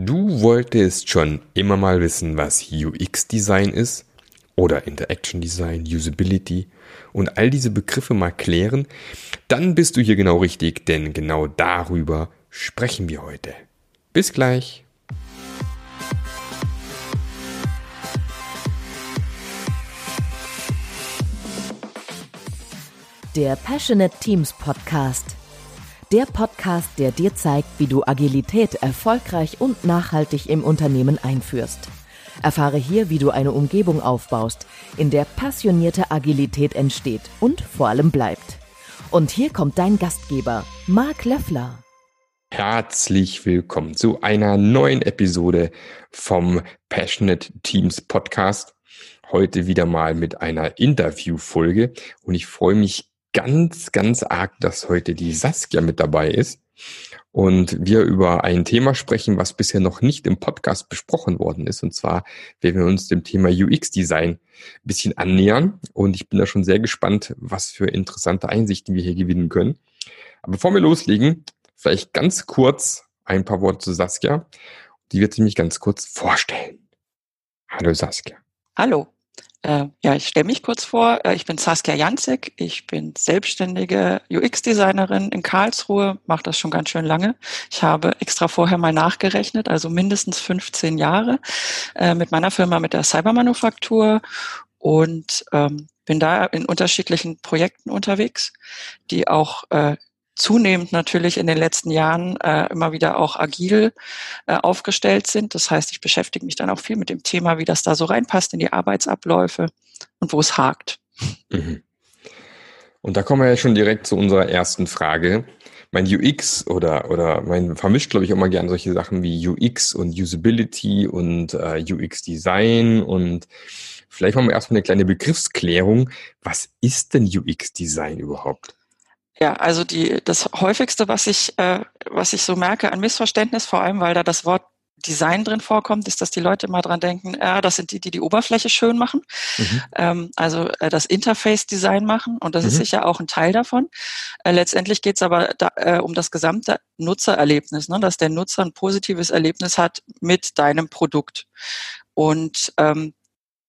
Du wolltest schon immer mal wissen, was UX-Design ist oder Interaction Design, Usability und all diese Begriffe mal klären, dann bist du hier genau richtig, denn genau darüber sprechen wir heute. Bis gleich. Der Passionate Teams Podcast der Podcast, der dir zeigt, wie du Agilität erfolgreich und nachhaltig im Unternehmen einführst. Erfahre hier, wie du eine Umgebung aufbaust, in der passionierte Agilität entsteht und vor allem bleibt. Und hier kommt dein Gastgeber, Marc Löffler. Herzlich willkommen zu einer neuen Episode vom Passionate Teams Podcast. Heute wieder mal mit einer Interviewfolge und ich freue mich ganz, ganz arg, dass heute die Saskia mit dabei ist und wir über ein Thema sprechen, was bisher noch nicht im Podcast besprochen worden ist. Und zwar werden wir uns dem Thema UX-Design ein bisschen annähern. Und ich bin da schon sehr gespannt, was für interessante Einsichten wir hier gewinnen können. Aber bevor wir loslegen, vielleicht ganz kurz ein paar Worte zu Saskia. Die wird sich mich ganz kurz vorstellen. Hallo Saskia. Hallo. Äh, ja, ich stelle mich kurz vor. Äh, ich bin Saskia Janzek. Ich bin selbstständige UX-Designerin in Karlsruhe, mache das schon ganz schön lange. Ich habe extra vorher mal nachgerechnet, also mindestens 15 Jahre äh, mit meiner Firma, mit der Cybermanufaktur und ähm, bin da in unterschiedlichen Projekten unterwegs, die auch äh, zunehmend natürlich in den letzten Jahren äh, immer wieder auch agil äh, aufgestellt sind. Das heißt, ich beschäftige mich dann auch viel mit dem Thema, wie das da so reinpasst in die Arbeitsabläufe und wo es hakt. Mhm. Und da kommen wir ja schon direkt zu unserer ersten Frage. Mein UX oder, oder mein vermischt, glaube ich, immer gern solche Sachen wie UX und Usability und äh, UX-Design und vielleicht machen wir erstmal eine kleine Begriffsklärung. Was ist denn UX-Design überhaupt? Ja, also die, das häufigste, was ich, äh, was ich so merke an Missverständnis, vor allem weil da das Wort Design drin vorkommt, ist, dass die Leute immer dran denken, ja, das sind die, die die Oberfläche schön machen, mhm. ähm, also äh, das Interface-Design machen und das mhm. ist sicher auch ein Teil davon. Äh, letztendlich geht es aber da, äh, um das gesamte Nutzererlebnis, ne, dass der Nutzer ein positives Erlebnis hat mit deinem Produkt. Und ähm,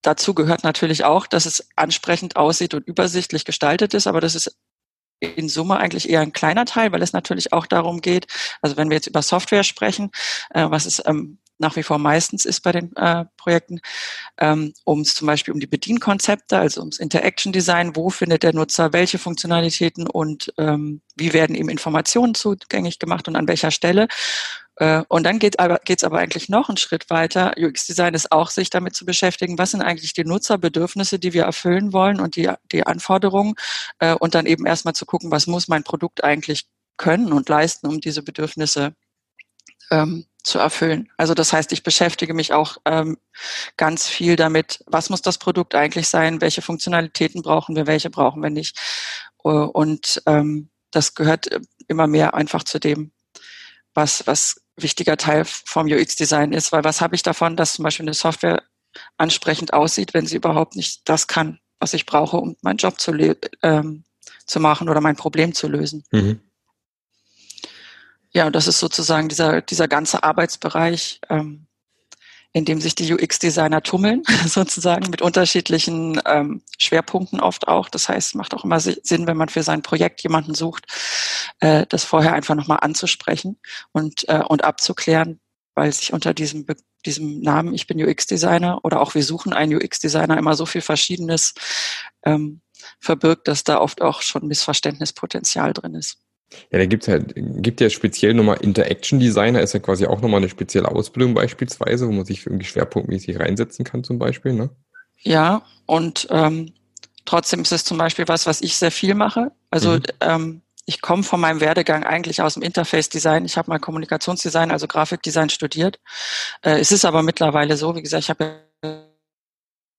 dazu gehört natürlich auch, dass es ansprechend aussieht und übersichtlich gestaltet ist, aber das ist in Summe eigentlich eher ein kleiner Teil, weil es natürlich auch darum geht, also wenn wir jetzt über Software sprechen, äh, was es ähm, nach wie vor meistens ist bei den äh, Projekten, ähm, um zum Beispiel um die Bedienkonzepte, also ums Interaction Design, wo findet der Nutzer welche Funktionalitäten und ähm, wie werden ihm Informationen zugänglich gemacht und an welcher Stelle. Äh, und dann geht aber, geht's aber eigentlich noch einen Schritt weiter. UX-Design ist auch, sich damit zu beschäftigen, was sind eigentlich die Nutzerbedürfnisse, die wir erfüllen wollen und die, die Anforderungen. Äh, und dann eben erstmal zu gucken, was muss mein Produkt eigentlich können und leisten, um diese Bedürfnisse ähm, zu erfüllen. Also das heißt, ich beschäftige mich auch ähm, ganz viel damit, was muss das Produkt eigentlich sein, welche Funktionalitäten brauchen wir, welche brauchen wir nicht. Äh, und ähm, das gehört immer mehr einfach zu dem, was, was wichtiger Teil vom UX-Design ist, weil was habe ich davon, dass zum Beispiel eine Software ansprechend aussieht, wenn sie überhaupt nicht das kann, was ich brauche, um meinen Job zu, ähm, zu machen oder mein Problem zu lösen. Mhm. Ja, und das ist sozusagen dieser, dieser ganze Arbeitsbereich, ähm, in dem sich die UX-Designer tummeln, sozusagen mit unterschiedlichen ähm, Schwerpunkten oft auch. Das heißt, es macht auch immer Sinn, wenn man für sein Projekt jemanden sucht, äh, das vorher einfach nochmal anzusprechen und, äh, und abzuklären, weil sich unter diesem, diesem Namen, ich bin UX-Designer oder auch wir suchen einen UX-Designer, immer so viel Verschiedenes ähm, verbirgt, dass da oft auch schon Missverständnispotenzial drin ist. Ja, da gibt's halt, gibt ja speziell nochmal Interaction Designer, ist ja quasi auch nochmal eine spezielle Ausbildung beispielsweise, wo man sich irgendwie schwerpunktmäßig reinsetzen kann zum Beispiel, ne? Ja, und ähm, trotzdem ist es zum Beispiel was, was ich sehr viel mache. Also mhm. ähm, ich komme von meinem Werdegang eigentlich aus dem Interface-Design. Ich habe mal Kommunikationsdesign, also Grafikdesign studiert. Äh, es ist aber mittlerweile so, wie gesagt, ich habe ja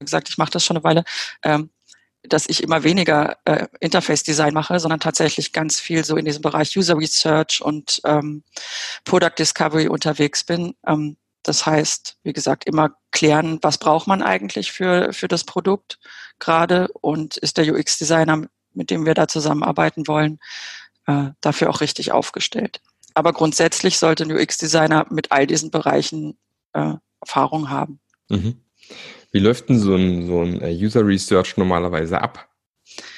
gesagt, ich mache das schon eine Weile. Ähm, dass ich immer weniger äh, Interface-Design mache, sondern tatsächlich ganz viel so in diesem Bereich User Research und ähm, Product Discovery unterwegs bin. Ähm, das heißt, wie gesagt, immer klären, was braucht man eigentlich für, für das Produkt gerade und ist der UX-Designer, mit dem wir da zusammenarbeiten wollen, äh, dafür auch richtig aufgestellt. aber grundsätzlich sollte ein UX-Designer mit all diesen Bereichen äh, Erfahrung haben. Mhm. Wie läuft denn so ein, so ein äh, User Research normalerweise ab?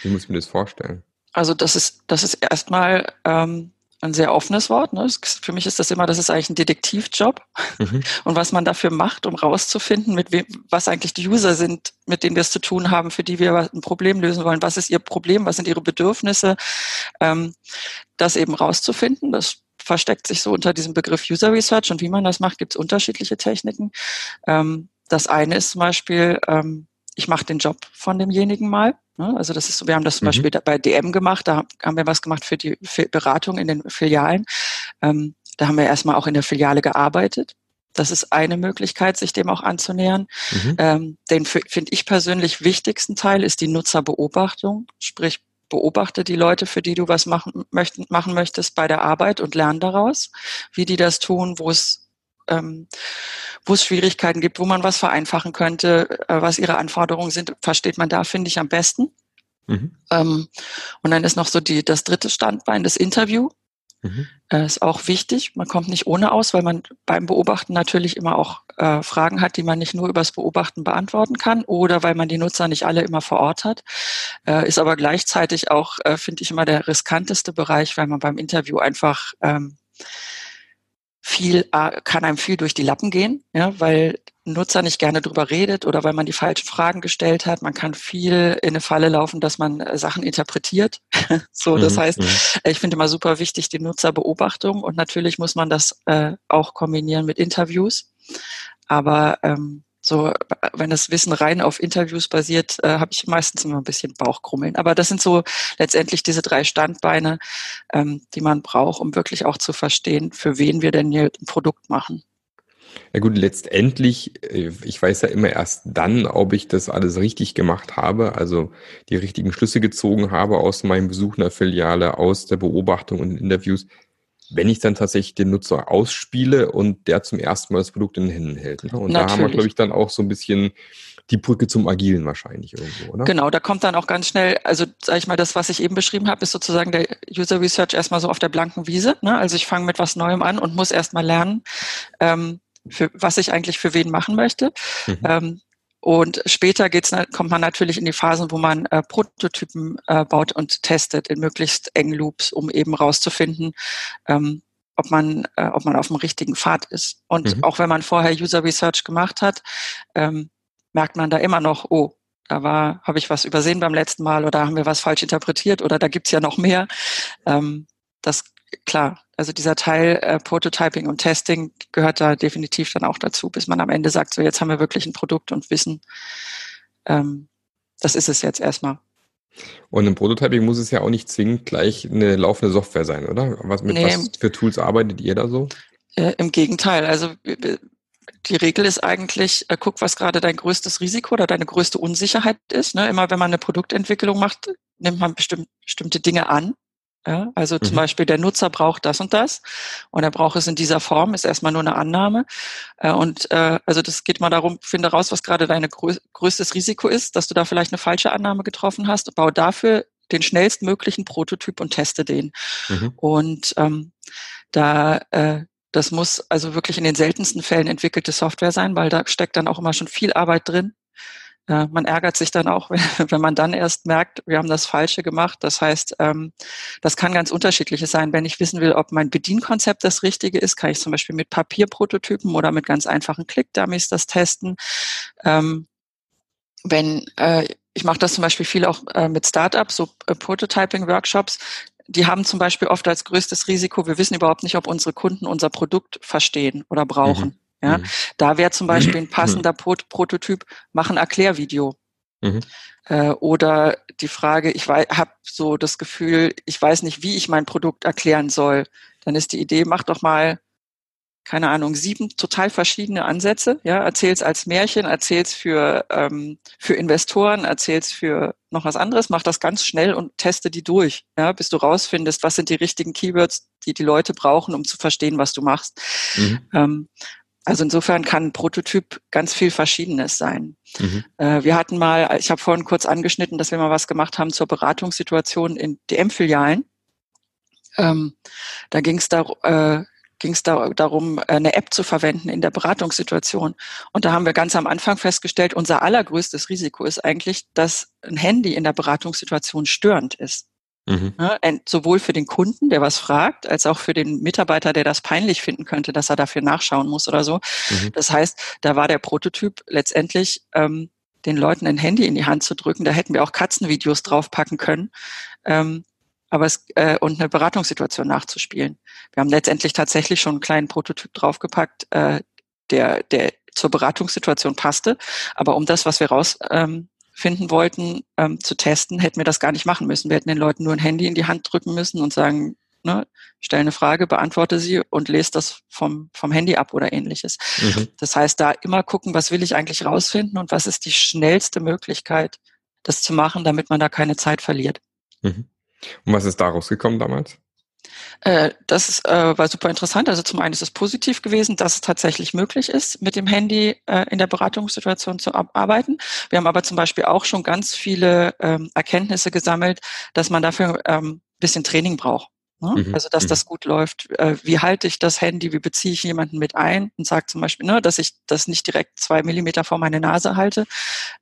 Wie muss ich mir das vorstellen? Also das ist, das ist erstmal ähm, ein sehr offenes Wort. Ne? Für mich ist das immer, das ist eigentlich ein Detektivjob. Mhm. Und was man dafür macht, um rauszufinden, mit wem, was eigentlich die User sind, mit denen wir es zu tun haben, für die wir ein Problem lösen wollen. Was ist ihr Problem? Was sind ihre Bedürfnisse? Ähm, das eben rauszufinden. Das versteckt sich so unter diesem Begriff User Research. Und wie man das macht, gibt es unterschiedliche Techniken. Ähm, das eine ist zum Beispiel, ähm, ich mache den Job von demjenigen mal. Ne? Also das ist wir haben das zum mhm. Beispiel bei DM gemacht, da haben wir was gemacht für die Beratung in den Filialen. Ähm, da haben wir erstmal auch in der Filiale gearbeitet. Das ist eine Möglichkeit, sich dem auch anzunähern. Mhm. Ähm, den finde ich persönlich wichtigsten Teil ist die Nutzerbeobachtung, sprich beobachte die Leute, für die du was machen, möchten, machen möchtest bei der Arbeit und lerne daraus, wie die das tun, wo es ähm, wo es Schwierigkeiten gibt, wo man was vereinfachen könnte, äh, was ihre Anforderungen sind, versteht man da, finde ich, am besten. Mhm. Ähm, und dann ist noch so die, das dritte Standbein, das Interview. Mhm. Äh, ist auch wichtig. Man kommt nicht ohne aus, weil man beim Beobachten natürlich immer auch äh, Fragen hat, die man nicht nur übers Beobachten beantworten kann oder weil man die Nutzer nicht alle immer vor Ort hat. Äh, ist aber gleichzeitig auch, äh, finde ich, immer der riskanteste Bereich, weil man beim Interview einfach ähm, viel, äh, kann einem viel durch die Lappen gehen, ja, weil Nutzer nicht gerne drüber redet oder weil man die falschen Fragen gestellt hat. Man kann viel in eine Falle laufen, dass man äh, Sachen interpretiert. so, das mhm, heißt, mhm. ich finde immer super wichtig die Nutzerbeobachtung und natürlich muss man das äh, auch kombinieren mit Interviews. Aber ähm, so, wenn das Wissen rein auf Interviews basiert, äh, habe ich meistens immer ein bisschen Bauchkrummeln. Aber das sind so letztendlich diese drei Standbeine, ähm, die man braucht, um wirklich auch zu verstehen, für wen wir denn hier ein Produkt machen. Ja gut, letztendlich, äh, ich weiß ja immer erst dann, ob ich das alles richtig gemacht habe, also die richtigen Schlüsse gezogen habe aus meinem Besuch in der Filiale, aus der Beobachtung und Interviews, wenn ich dann tatsächlich den Nutzer ausspiele und der zum ersten Mal das Produkt in den Händen hält. Ne? Und Natürlich. da haben wir, glaube ich, dann auch so ein bisschen die Brücke zum Agilen wahrscheinlich irgendwo, oder? Genau, da kommt dann auch ganz schnell, also sage ich mal, das, was ich eben beschrieben habe, ist sozusagen der User Research erstmal so auf der blanken Wiese. Ne? Also ich fange mit was Neuem an und muss erstmal lernen, ähm, für was ich eigentlich für wen machen möchte. Mhm. Ähm, und später geht's, kommt man natürlich in die Phasen, wo man äh, Prototypen äh, baut und testet in möglichst engen Loops, um eben rauszufinden, ähm, ob man, äh, ob man auf dem richtigen Pfad ist. Und mhm. auch wenn man vorher User Research gemacht hat, ähm, merkt man da immer noch, oh, da war, habe ich was übersehen beim letzten Mal oder haben wir was falsch interpretiert oder da gibt's ja noch mehr. Ähm, das klar, also dieser Teil äh, Prototyping und Testing gehört da definitiv dann auch dazu, bis man am Ende sagt, so jetzt haben wir wirklich ein Produkt und wissen, ähm, das ist es jetzt erstmal. Und im Prototyping muss es ja auch nicht zwingend gleich eine laufende Software sein, oder? Was, mit nee, was für Tools arbeitet ihr da so? Äh, Im Gegenteil, also die Regel ist eigentlich, äh, guck, was gerade dein größtes Risiko oder deine größte Unsicherheit ist. Ne? Immer wenn man eine Produktentwicklung macht, nimmt man bestimmt, bestimmte Dinge an ja, also mhm. zum Beispiel der Nutzer braucht das und das und er braucht es in dieser Form, ist erstmal nur eine Annahme. Äh, und äh, also das geht mal darum, finde raus, was gerade dein grö größtes Risiko ist, dass du da vielleicht eine falsche Annahme getroffen hast, bau dafür den schnellstmöglichen Prototyp und teste den. Mhm. Und ähm, da äh, das muss also wirklich in den seltensten Fällen entwickelte Software sein, weil da steckt dann auch immer schon viel Arbeit drin äh, man ärgert sich dann auch, wenn man dann erst merkt, wir haben das Falsche gemacht. Das heißt, ähm, das kann ganz unterschiedliches sein. Wenn ich wissen will, ob mein Bedienkonzept das Richtige ist, kann ich zum Beispiel mit Papierprototypen oder mit ganz einfachen Click-Dummies das testen. Ähm, wenn äh, ich mache das zum Beispiel viel auch äh, mit Startups, so Prototyping-Workshops. Die haben zum Beispiel oft als größtes Risiko, wir wissen überhaupt nicht, ob unsere Kunden unser Produkt verstehen oder brauchen. Mhm. Ja, mhm. da wäre zum Beispiel ein passender Pot Prototyp, mach ein Erklärvideo. Mhm. Äh, oder die Frage, ich habe so das Gefühl, ich weiß nicht, wie ich mein Produkt erklären soll. Dann ist die Idee, mach doch mal, keine Ahnung, sieben total verschiedene Ansätze. Ja, erzähl's als Märchen, erzähl's für ähm, für Investoren, erzähl's für noch was anderes. Mach das ganz schnell und teste die durch, ja, bis du rausfindest, was sind die richtigen Keywords, die die Leute brauchen, um zu verstehen, was du machst. Mhm. Ähm, also insofern kann ein Prototyp ganz viel Verschiedenes sein. Mhm. Äh, wir hatten mal, ich habe vorhin kurz angeschnitten, dass wir mal was gemacht haben zur Beratungssituation in DM-Filialen. Ähm, da ging es da, äh, ging es da, darum, eine App zu verwenden in der Beratungssituation. Und da haben wir ganz am Anfang festgestellt, unser allergrößtes Risiko ist eigentlich, dass ein Handy in der Beratungssituation störend ist. Mhm. Ja, sowohl für den Kunden, der was fragt, als auch für den Mitarbeiter, der das peinlich finden könnte, dass er dafür nachschauen muss oder so. Mhm. Das heißt, da war der Prototyp letztendlich ähm, den Leuten ein Handy in die Hand zu drücken. Da hätten wir auch Katzenvideos draufpacken können. Ähm, aber es, äh, und eine Beratungssituation nachzuspielen. Wir haben letztendlich tatsächlich schon einen kleinen Prototyp draufgepackt, äh, der, der zur Beratungssituation passte. Aber um das, was wir rausfinden ähm, wollten, ähm, zu testen, hätten wir das gar nicht machen müssen. Wir hätten den Leuten nur ein Handy in die Hand drücken müssen und sagen, ne, stell eine Frage, beantworte sie und lese das vom, vom Handy ab oder ähnliches. Mhm. Das heißt, da immer gucken, was will ich eigentlich rausfinden und was ist die schnellste Möglichkeit, das zu machen, damit man da keine Zeit verliert. Mhm. Und was ist daraus gekommen damals? Äh, das ist, äh, war super interessant. Also zum einen ist es positiv gewesen, dass es tatsächlich möglich ist, mit dem Handy äh, in der Beratungssituation zu arbeiten. Wir haben aber zum Beispiel auch schon ganz viele ähm, Erkenntnisse gesammelt, dass man dafür ähm, bisschen Training braucht. Ne? Mhm. Also dass mhm. das gut läuft. Äh, wie halte ich das Handy? Wie beziehe ich jemanden mit ein und sage zum Beispiel, ne, dass ich das nicht direkt zwei Millimeter vor meine Nase halte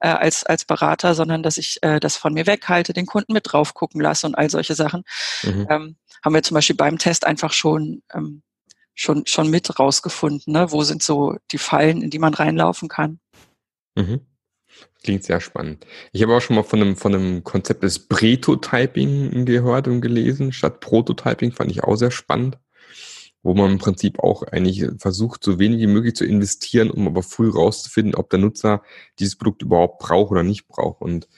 äh, als als Berater, sondern dass ich äh, das von mir weghalte, den Kunden mit drauf gucken lasse und all solche Sachen. Mhm. Ähm, haben wir zum Beispiel beim Test einfach schon ähm, schon schon mit rausgefunden. Ne? Wo sind so die Fallen, in die man reinlaufen kann? Mhm. Klingt sehr spannend. Ich habe auch schon mal von einem, von einem Konzept des Bretotyping gehört und gelesen. Statt Prototyping fand ich auch sehr spannend, wo man im Prinzip auch eigentlich versucht, so wenig wie möglich zu investieren, um aber früh rauszufinden, ob der Nutzer dieses Produkt überhaupt braucht oder nicht braucht. Und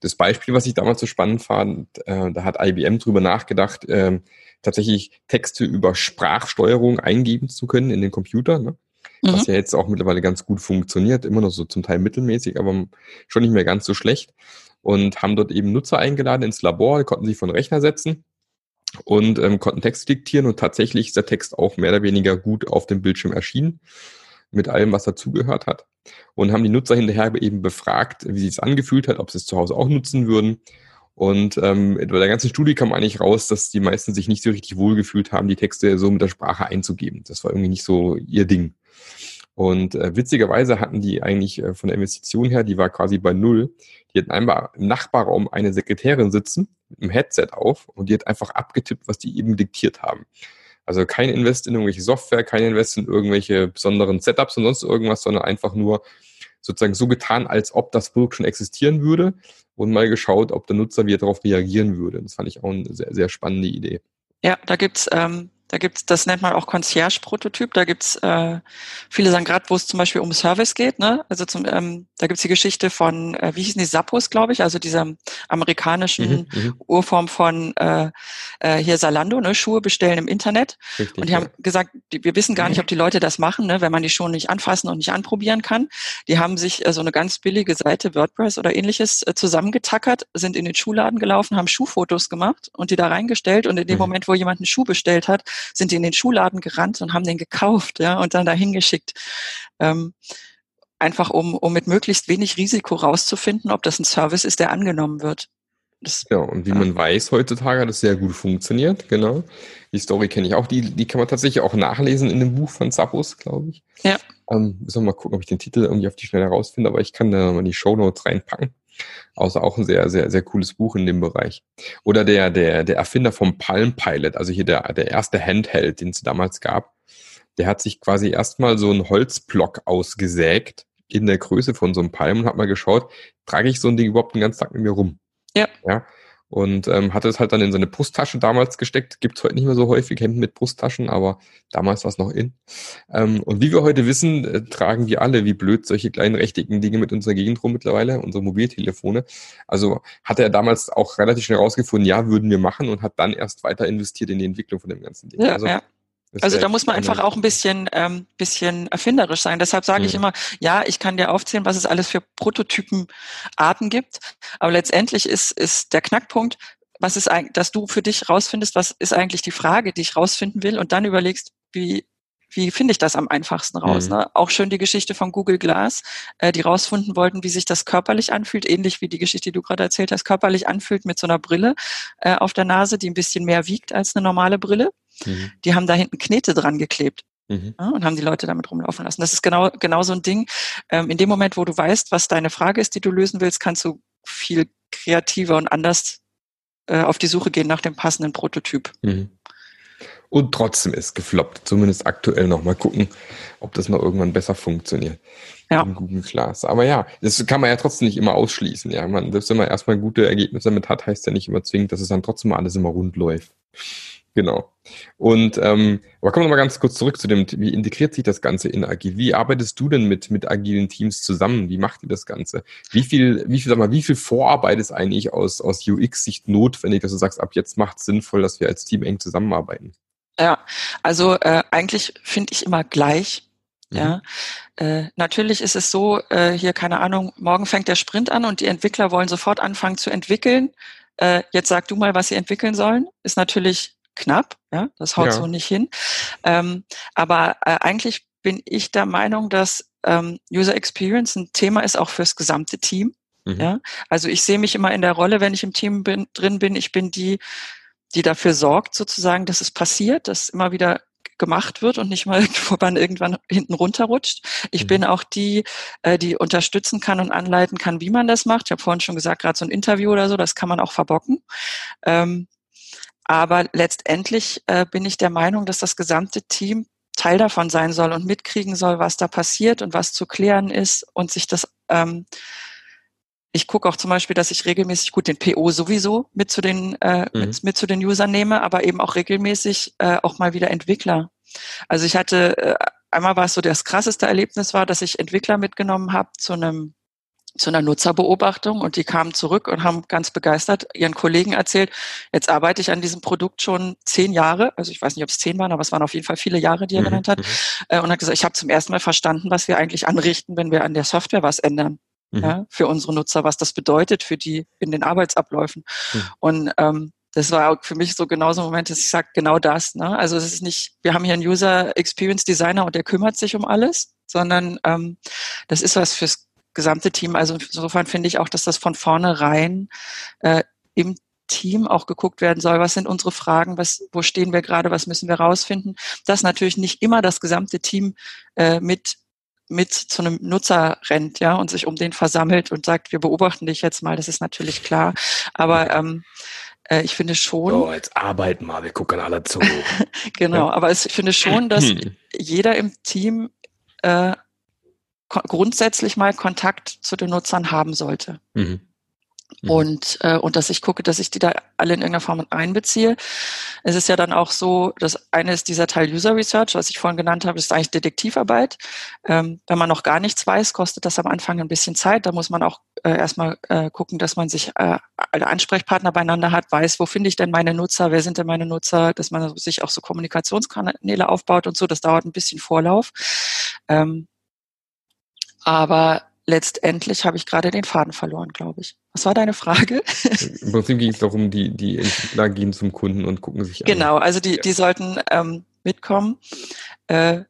das Beispiel, was ich damals so spannend fand, äh, da hat IBM drüber nachgedacht, äh, tatsächlich Texte über Sprachsteuerung eingeben zu können in den Computer. Ne? Mhm. was ja jetzt auch mittlerweile ganz gut funktioniert, immer noch so zum Teil mittelmäßig, aber schon nicht mehr ganz so schlecht. Und haben dort eben Nutzer eingeladen ins Labor, konnten sich von Rechner setzen und ähm, konnten Text diktieren und tatsächlich ist der Text auch mehr oder weniger gut auf dem Bildschirm erschienen mit allem, was dazugehört hat. Und haben die Nutzer hinterher eben befragt, wie sich es angefühlt hat, ob sie es zu Hause auch nutzen würden. Und ähm, bei der ganzen Studie kam eigentlich raus, dass die meisten sich nicht so richtig wohlgefühlt haben, die Texte so mit der Sprache einzugeben. Das war irgendwie nicht so ihr Ding. Und äh, witzigerweise hatten die eigentlich äh, von der Investition her, die war quasi bei null. Die hatten einmal im Nachbarraum eine Sekretärin sitzen mit einem Headset auf und die hat einfach abgetippt, was die eben diktiert haben. Also kein Invest in irgendwelche Software, kein Invest in irgendwelche besonderen Setups und sonst irgendwas, sondern einfach nur sozusagen so getan, als ob das Produkt schon existieren würde und mal geschaut, ob der Nutzer wie darauf reagieren würde. Das fand ich auch eine sehr, sehr spannende Idee. Ja, da gibt's ähm, da gibt's, das nennt man auch Concierge-Prototyp. Da gibt's äh, viele sagen gerade, wo es zum Beispiel um Service geht. Ne? Also zum, ähm, da gibt's die Geschichte von, äh, wie hießen die Sappos, glaube ich, also dieser amerikanischen mhm, mhm, Urform von äh, äh, hier Salando, ne? Schuhe bestellen im Internet. Richtig, und die ja. haben gesagt, die, wir wissen gar nicht, ob die Leute das machen, ne? wenn man die Schuhe nicht anfassen und nicht anprobieren kann. Die haben sich äh, so eine ganz billige Seite WordPress oder ähnliches äh, zusammengetackert, sind in den Schuhladen gelaufen, haben Schuhfotos gemacht und die da reingestellt. Und in dem mhm. Moment, wo jemand einen Schuh bestellt hat, sind die in den Schuhladen gerannt und haben den gekauft, ja, und dann dahin geschickt. Ähm, einfach um, um mit möglichst wenig Risiko rauszufinden, ob das ein Service ist, der angenommen wird. Das, ja, und wie ja. man weiß heutzutage hat es sehr gut funktioniert, genau. Die Story kenne ich auch, die, die kann man tatsächlich auch nachlesen in dem Buch von Zappos, glaube ich. Ja. Ähm, müssen wir mal gucken, ob ich den Titel irgendwie auf die Schnelle rausfinde, aber ich kann da mal die Show Notes reinpacken. Außer auch ein sehr, sehr, sehr cooles Buch in dem Bereich. Oder der, der, der Erfinder vom Palm Pilot, also hier der, der erste Handheld, den es damals gab, der hat sich quasi erstmal so einen Holzblock ausgesägt in der Größe von so einem Palm und hat mal geschaut, trage ich so ein Ding überhaupt den ganzen Tag mit mir rum? Ja. Ja und ähm, hatte es halt dann in seine Brusttasche damals gesteckt. Gibt's heute nicht mehr so häufig Hemden mit Brusttaschen, aber damals war es noch in. Ähm, und wie wir heute wissen, äh, tragen wir alle wie blöd solche kleinen rechteckigen Dinge mit unserer Gegend rum mittlerweile, unsere Mobiltelefone. Also hatte er damals auch relativ schnell rausgefunden, ja, würden wir machen und hat dann erst weiter investiert in die Entwicklung von dem ganzen Ding. Ja, also ja. Also da muss man einfach auch ein bisschen, ähm, bisschen erfinderisch sein. Deshalb sage mhm. ich immer, ja, ich kann dir aufzählen, was es alles für Prototypenarten gibt. Aber letztendlich ist, ist der Knackpunkt, was ist eigentlich, dass du für dich rausfindest, was ist eigentlich die Frage, die ich rausfinden will und dann überlegst, wie, wie finde ich das am einfachsten raus? Mhm. Ne? Auch schön die Geschichte von Google Glass, äh, die rausfinden wollten, wie sich das körperlich anfühlt, ähnlich wie die Geschichte, die du gerade erzählt hast, körperlich anfühlt mit so einer Brille äh, auf der Nase, die ein bisschen mehr wiegt als eine normale Brille. Mhm. Die haben da hinten Knete dran geklebt. Mhm. Ja, und haben die Leute damit rumlaufen lassen. Das ist genau, genau so ein Ding. Ähm, in dem Moment, wo du weißt, was deine Frage ist, die du lösen willst, kannst du viel kreativer und anders äh, auf die Suche gehen nach dem passenden Prototyp. Mhm. Und trotzdem ist gefloppt. Zumindest aktuell noch mal gucken, ob das noch irgendwann besser funktioniert. Ja. Im Google Class. Aber ja, das kann man ja trotzdem nicht immer ausschließen. Ja, man, selbst wenn man erstmal gute Ergebnisse damit hat, heißt ja nicht immer zwingend, dass es dann trotzdem alles immer rund läuft. Genau. Und ähm, aber kommen wir mal ganz kurz zurück zu dem, wie integriert sich das Ganze in Agil? Wie arbeitest du denn mit mit agilen Teams zusammen? Wie macht ihr das Ganze? Wie viel, wie viel, sag mal, wie viel Vorarbeit ist eigentlich aus aus UX-Sicht notwendig, dass du sagst, ab jetzt macht es sinnvoll, dass wir als Team eng zusammenarbeiten? Ja, also äh, eigentlich finde ich immer gleich. Mhm. Ja, äh, natürlich ist es so, äh, hier keine Ahnung, morgen fängt der Sprint an und die Entwickler wollen sofort anfangen zu entwickeln. Äh, jetzt sag du mal, was sie entwickeln sollen. Ist natürlich knapp, ja, das haut ja. so nicht hin. Ähm, aber äh, eigentlich bin ich der Meinung, dass ähm, User Experience ein Thema ist auch fürs gesamte Team. Mhm. Ja, also ich sehe mich immer in der Rolle, wenn ich im Team bin, drin bin. Ich bin die, die dafür sorgt, sozusagen, dass es passiert, dass immer wieder gemacht wird und nicht mal irgendwo man irgendwann hinten runterrutscht. Ich mhm. bin auch die, äh, die unterstützen kann und anleiten kann, wie man das macht. Ich habe vorhin schon gesagt, gerade so ein Interview oder so, das kann man auch verbocken. Ähm, aber letztendlich äh, bin ich der Meinung, dass das gesamte Team Teil davon sein soll und mitkriegen soll, was da passiert und was zu klären ist und sich das ähm, ich gucke auch zum Beispiel, dass ich regelmäßig gut den PO sowieso mit zu den äh, mhm. mit, mit zu den Usern nehme, aber eben auch regelmäßig äh, auch mal wieder Entwickler. Also ich hatte äh, einmal war es so das krasseste Erlebnis war, dass ich Entwickler mitgenommen habe zu einem zu einer Nutzerbeobachtung und die kamen zurück und haben ganz begeistert ihren Kollegen erzählt, jetzt arbeite ich an diesem Produkt schon zehn Jahre, also ich weiß nicht, ob es zehn waren, aber es waren auf jeden Fall viele Jahre, die er mhm. genannt hat, mhm. äh, und hat gesagt, ich habe zum ersten Mal verstanden, was wir eigentlich anrichten, wenn wir an der Software was ändern mhm. ja, für unsere Nutzer, was das bedeutet für die in den Arbeitsabläufen. Mhm. Und ähm, das war auch für mich so genauso ein Moment, dass ich sage, genau das. Ne? Also es ist nicht, wir haben hier einen User Experience Designer und der kümmert sich um alles, sondern ähm, das ist was fürs gesamte Team. Also insofern finde ich auch, dass das von vornherein äh, im Team auch geguckt werden soll, was sind unsere Fragen, was, wo stehen wir gerade, was müssen wir rausfinden, dass natürlich nicht immer das gesamte Team äh, mit mit zu einem Nutzer rennt, ja, und sich um den versammelt und sagt, wir beobachten dich jetzt mal, das ist natürlich klar. Aber ähm, äh, ich finde schon. So, jetzt arbeiten mal, wir gucken alle zu. genau, aber ich finde schon, dass jeder im Team äh, grundsätzlich mal Kontakt zu den Nutzern haben sollte. Mhm. Mhm. Und, äh, und dass ich gucke, dass ich die da alle in irgendeiner Form einbeziehe. Es ist ja dann auch so, dass eine ist dieser Teil User Research, was ich vorhin genannt habe, ist eigentlich Detektivarbeit. Ähm, wenn man noch gar nichts weiß, kostet das am Anfang ein bisschen Zeit. Da muss man auch äh, erstmal äh, gucken, dass man sich äh, alle Ansprechpartner beieinander hat, weiß, wo finde ich denn meine Nutzer, wer sind denn meine Nutzer, dass man sich auch so Kommunikationskanäle aufbaut und so. Das dauert ein bisschen Vorlauf. Ähm, aber letztendlich habe ich gerade den Faden verloren, glaube ich. Was war deine Frage? Im Prinzip ging es darum, die, die Entwickler gehen zum Kunden und gucken sich an. Genau, also die, die sollten ähm, mitkommen. Äh,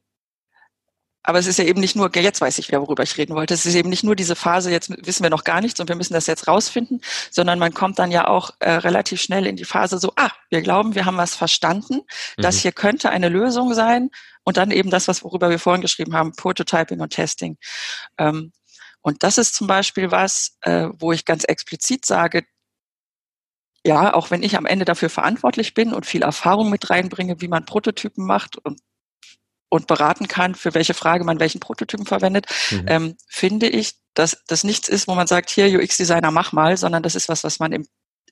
aber es ist ja eben nicht nur, jetzt weiß ich wieder, worüber ich reden wollte, es ist eben nicht nur diese Phase, jetzt wissen wir noch gar nichts und wir müssen das jetzt rausfinden, sondern man kommt dann ja auch äh, relativ schnell in die Phase so, ah, wir glauben, wir haben was verstanden, das mhm. hier könnte eine Lösung sein und dann eben das, was worüber wir vorhin geschrieben haben, Prototyping und Testing. Ähm, und das ist zum Beispiel was, äh, wo ich ganz explizit sage, ja, auch wenn ich am Ende dafür verantwortlich bin und viel Erfahrung mit reinbringe, wie man Prototypen macht und, und beraten kann, für welche Frage man welchen Prototypen verwendet, mhm. ähm, finde ich, dass das nichts ist, wo man sagt, hier UX-Designer, mach mal, sondern das ist was, was man im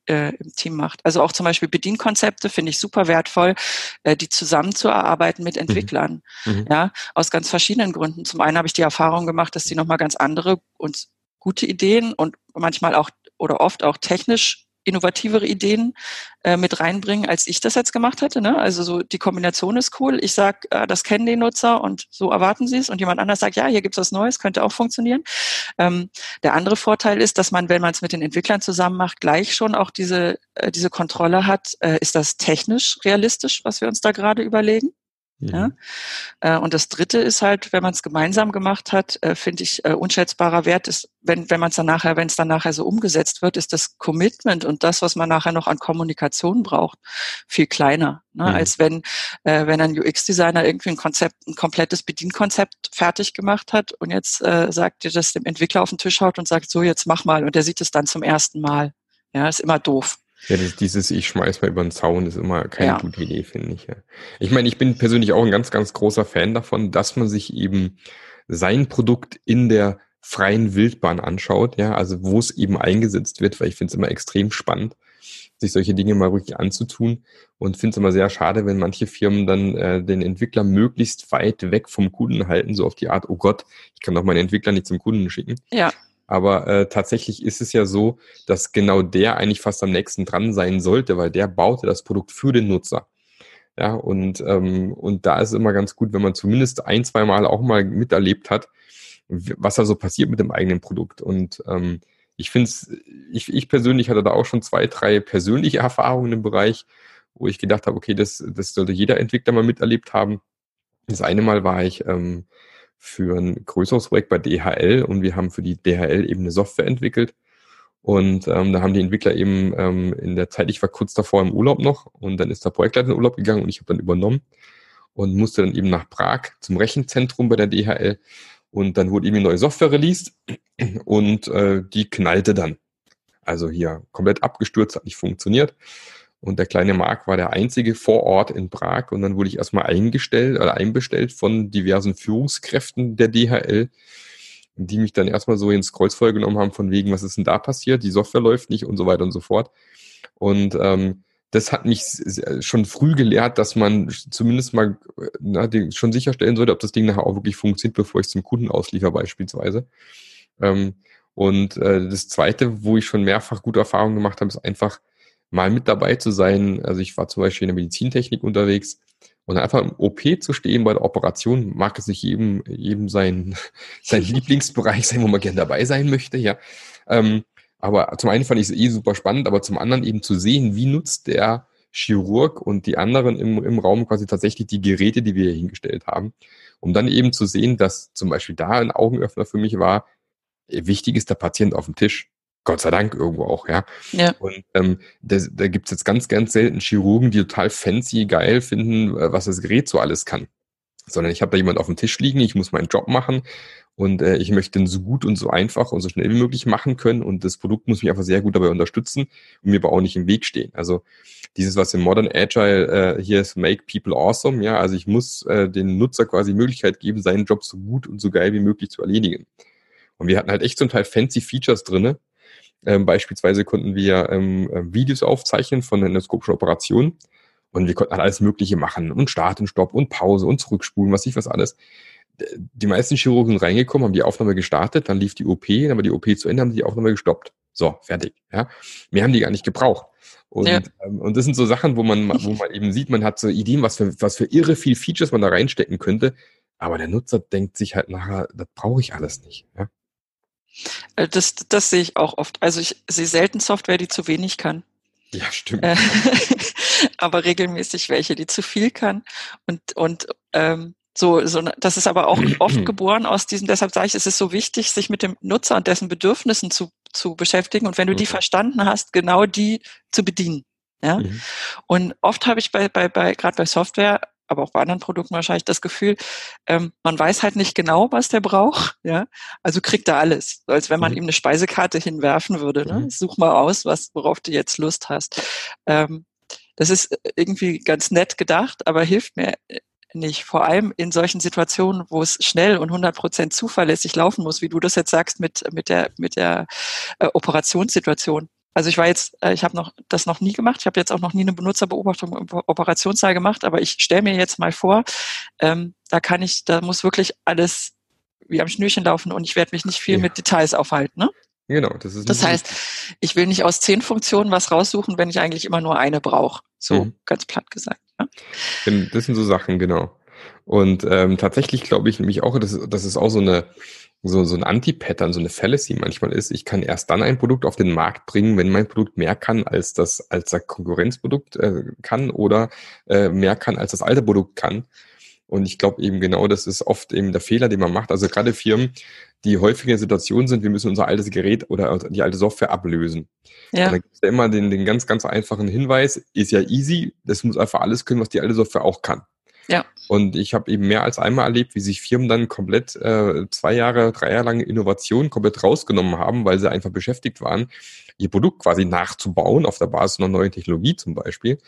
äh, im Team macht. Also auch zum Beispiel Bedienkonzepte finde ich super wertvoll, äh, die zusammenzuarbeiten mit mhm. Entwicklern. Mhm. Ja, aus ganz verschiedenen Gründen. Zum einen habe ich die Erfahrung gemacht, dass die nochmal ganz andere und gute Ideen und manchmal auch oder oft auch technisch innovativere Ideen äh, mit reinbringen, als ich das jetzt gemacht hätte. Ne? Also so die Kombination ist cool. Ich sage, äh, das kennen die Nutzer und so erwarten sie es. Und jemand anders sagt, ja, hier gibt's was Neues, könnte auch funktionieren. Ähm, der andere Vorteil ist, dass man, wenn man es mit den Entwicklern zusammen macht, gleich schon auch diese, äh, diese Kontrolle hat. Äh, ist das technisch realistisch, was wir uns da gerade überlegen? Mhm. Ja? Äh, und das Dritte ist halt, wenn man es gemeinsam gemacht hat, äh, finde ich, äh, unschätzbarer Wert ist, wenn, wenn man es dann nachher, wenn es dann nachher so umgesetzt wird, ist das Commitment und das, was man nachher noch an Kommunikation braucht, viel kleiner, ne? Mhm. als wenn, äh, wenn ein UX-Designer irgendwie ein Konzept, ein komplettes Bedienkonzept fertig gemacht hat und jetzt äh, sagt dir das dem Entwickler auf den Tisch haut und sagt, so jetzt mach mal und der sieht es dann zum ersten Mal. Ja, ist immer doof. Ja, das, dieses Ich schmeiß mal über den Zaun ist immer keine ja. gute Idee, finde ich. Ja. Ich meine, ich bin persönlich auch ein ganz, ganz großer Fan davon, dass man sich eben sein Produkt in der freien Wildbahn anschaut, ja, also wo es eben eingesetzt wird, weil ich finde es immer extrem spannend, sich solche Dinge mal wirklich anzutun und finde es immer sehr schade, wenn manche Firmen dann äh, den Entwickler möglichst weit weg vom Kunden halten, so auf die Art, oh Gott, ich kann doch meinen Entwickler nicht zum Kunden schicken. Ja. Aber äh, tatsächlich ist es ja so, dass genau der eigentlich fast am nächsten dran sein sollte, weil der baute das Produkt für den Nutzer. Ja, und, ähm, und da ist es immer ganz gut, wenn man zumindest ein, zwei Mal auch mal miterlebt hat, was da so passiert mit dem eigenen Produkt. Und ähm, ich finde es, ich, ich persönlich hatte da auch schon zwei, drei persönliche Erfahrungen im Bereich, wo ich gedacht habe, okay, das, das sollte jeder Entwickler mal miterlebt haben. Das eine Mal war ich ähm, für ein größeres Projekt bei DHL und wir haben für die DHL eben eine Software entwickelt. Und ähm, da haben die Entwickler eben ähm, in der Zeit, ich war kurz davor im Urlaub noch und dann ist der Projektleiter in Urlaub gegangen und ich habe dann übernommen und musste dann eben nach Prag zum Rechenzentrum bei der DHL und dann wurde eben eine neue Software released und äh, die knallte dann. Also hier komplett abgestürzt, hat nicht funktioniert. Und der kleine Marc war der einzige vor Ort in Prag. Und dann wurde ich erstmal eingestellt oder einbestellt von diversen Führungskräften der DHL, die mich dann erstmal so ins Kreuzfeuer genommen haben, von wegen, was ist denn da passiert? Die Software läuft nicht und so weiter und so fort. Und ähm, das hat mich schon früh gelehrt, dass man zumindest mal na, schon sicherstellen sollte, ob das Ding nachher auch wirklich funktioniert, bevor ich es zum Kunden ausliefer beispielsweise. Ähm, und äh, das Zweite, wo ich schon mehrfach gute Erfahrungen gemacht habe, ist einfach, mal mit dabei zu sein. Also ich war zum Beispiel in der Medizintechnik unterwegs und einfach im OP zu stehen bei der Operation, mag es nicht jedem, jedem sein, sein Lieblingsbereich sein, wo man gerne dabei sein möchte, ja. Ähm, aber zum einen fand ich es eh super spannend, aber zum anderen eben zu sehen, wie nutzt der Chirurg und die anderen im, im Raum quasi tatsächlich die Geräte, die wir hier hingestellt haben, um dann eben zu sehen, dass zum Beispiel da ein Augenöffner für mich war, wichtig ist der Patient auf dem Tisch. Gott sei Dank irgendwo auch, ja. ja. Und ähm, das, da gibt's jetzt ganz, ganz selten Chirurgen, die total fancy, geil finden, äh, was das Gerät so alles kann. Sondern ich habe da jemand auf dem Tisch liegen, ich muss meinen Job machen und äh, ich möchte den so gut und so einfach und so schnell wie möglich machen können und das Produkt muss mich einfach sehr gut dabei unterstützen und mir aber auch nicht im Weg stehen. Also dieses, was im Modern Agile äh, hier ist, make people awesome, ja, also ich muss äh, den Nutzer quasi Möglichkeit geben, seinen Job so gut und so geil wie möglich zu erledigen. Und wir hatten halt echt zum Teil fancy Features drinne, ähm, beispielsweise konnten wir ähm, äh, Videos aufzeichnen von endoskopischen Operationen und wir konnten halt alles Mögliche machen und Start und Stopp und Pause und zurückspulen, was ich was alles. Die meisten Chirurgen reingekommen, haben die Aufnahme gestartet, dann lief die OP, dann war die OP zu Ende, haben die Aufnahme gestoppt. So, fertig. Ja, mehr haben die gar nicht gebraucht. Und, ja. ähm, und das sind so Sachen, wo man, wo man eben sieht, man hat so Ideen, was für, was für irre viel Features man da reinstecken könnte. Aber der Nutzer denkt sich halt nachher, das brauche ich alles nicht. Ja? Äh, das, das sehe ich auch oft. Also ich sehe selten Software, die zu wenig kann. Ja, stimmt. Äh, aber regelmäßig welche, die zu viel kann. Und, und ähm, so, so, das ist aber auch oft geboren aus diesem, deshalb sage ich, es ist so wichtig, sich mit dem Nutzer und dessen Bedürfnissen zu, zu beschäftigen und wenn du die verstanden hast, genau die zu bedienen. Ja? Mhm. Und oft habe ich bei, bei, bei gerade bei Software aber auch bei anderen Produkten wahrscheinlich das Gefühl, ähm, man weiß halt nicht genau, was der braucht, ja. Also kriegt er alles, als wenn man mhm. ihm eine Speisekarte hinwerfen würde. Ne? Mhm. Such mal aus, was, worauf du jetzt Lust hast. Ähm, das ist irgendwie ganz nett gedacht, aber hilft mir nicht. Vor allem in solchen Situationen, wo es schnell und 100% zuverlässig laufen muss, wie du das jetzt sagst mit, mit der, mit der äh, Operationssituation. Also ich war jetzt, äh, ich habe noch das noch nie gemacht. Ich habe jetzt auch noch nie eine Benutzerbeobachtung im Operationssaal gemacht, aber ich stelle mir jetzt mal vor, ähm, da kann ich, da muss wirklich alles wie am Schnürchen laufen und ich werde mich nicht viel ja. mit Details aufhalten. Ne? Genau, das ist. Das heißt, ich will nicht aus zehn Funktionen was raussuchen, wenn ich eigentlich immer nur eine brauche. So mhm. ganz platt gesagt. Ja? Das sind so Sachen, genau. Und ähm, tatsächlich glaube ich nämlich auch, dass, das ist auch so eine so, so ein Anti-Pattern, so eine Fallacy manchmal ist, ich kann erst dann ein Produkt auf den Markt bringen, wenn mein Produkt mehr kann, als das, als das Konkurrenzprodukt äh, kann oder äh, mehr kann, als das alte Produkt kann. Und ich glaube eben genau, das ist oft eben der Fehler, den man macht. Also gerade Firmen, die häufig in der Situation sind, wir müssen unser altes Gerät oder die alte Software ablösen. Ja. Und da gibt es ja immer den, den ganz, ganz einfachen Hinweis, ist ja easy, das muss einfach alles können, was die alte Software auch kann. Ja. Und ich habe eben mehr als einmal erlebt, wie sich Firmen dann komplett äh, zwei Jahre, drei Jahre lange Innovation komplett rausgenommen haben, weil sie einfach beschäftigt waren, ihr Produkt quasi nachzubauen auf der Basis einer neuen Technologie zum Beispiel.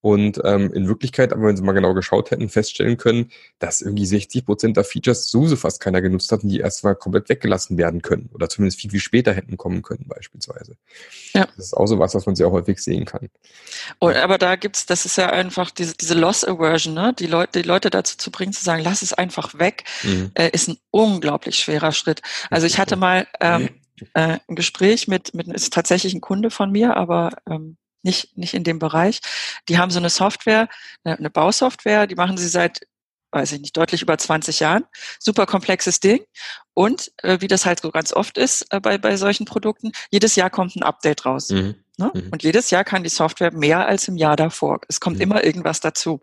Und ähm, in Wirklichkeit, aber wenn sie mal genau geschaut hätten, feststellen können, dass irgendwie 60 Prozent der Features sowieso fast keiner genutzt hat und die erstmal komplett weggelassen werden können. Oder zumindest viel, viel später hätten kommen können, beispielsweise. Ja. Das ist auch so was, was man sehr häufig sehen kann. Und, aber da gibt's, das ist ja einfach diese, diese Loss Aversion, ne? Die Leute, die Leute dazu zu bringen, zu sagen, lass es einfach weg, mhm. äh, ist ein unglaublich schwerer Schritt. Also ich hatte mal ähm, äh, ein Gespräch mit, mit ist tatsächlich ein Kunde von mir, aber ähm, nicht, nicht in dem Bereich. Die haben so eine Software, eine Bausoftware, die machen sie seit, weiß ich nicht, deutlich über 20 Jahren. Super komplexes Ding. Und äh, wie das halt so ganz oft ist äh, bei, bei solchen Produkten, jedes Jahr kommt ein Update raus. Mhm. Ne? Mhm. Und jedes Jahr kann die Software mehr als im Jahr davor. Es kommt mhm. immer irgendwas dazu.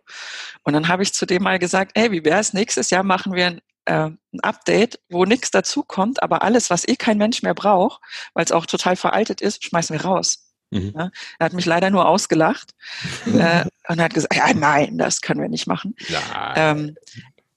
Und dann habe ich zu dem mal gesagt, hey, wie wäre es, nächstes Jahr machen wir ein äh, ein Update, wo nichts dazukommt, aber alles, was eh kein Mensch mehr braucht, weil es auch total veraltet ist, schmeißen wir raus. Mhm. Ja, er hat mich leider nur ausgelacht äh, und hat gesagt, ja, nein, das können wir nicht machen. Ähm,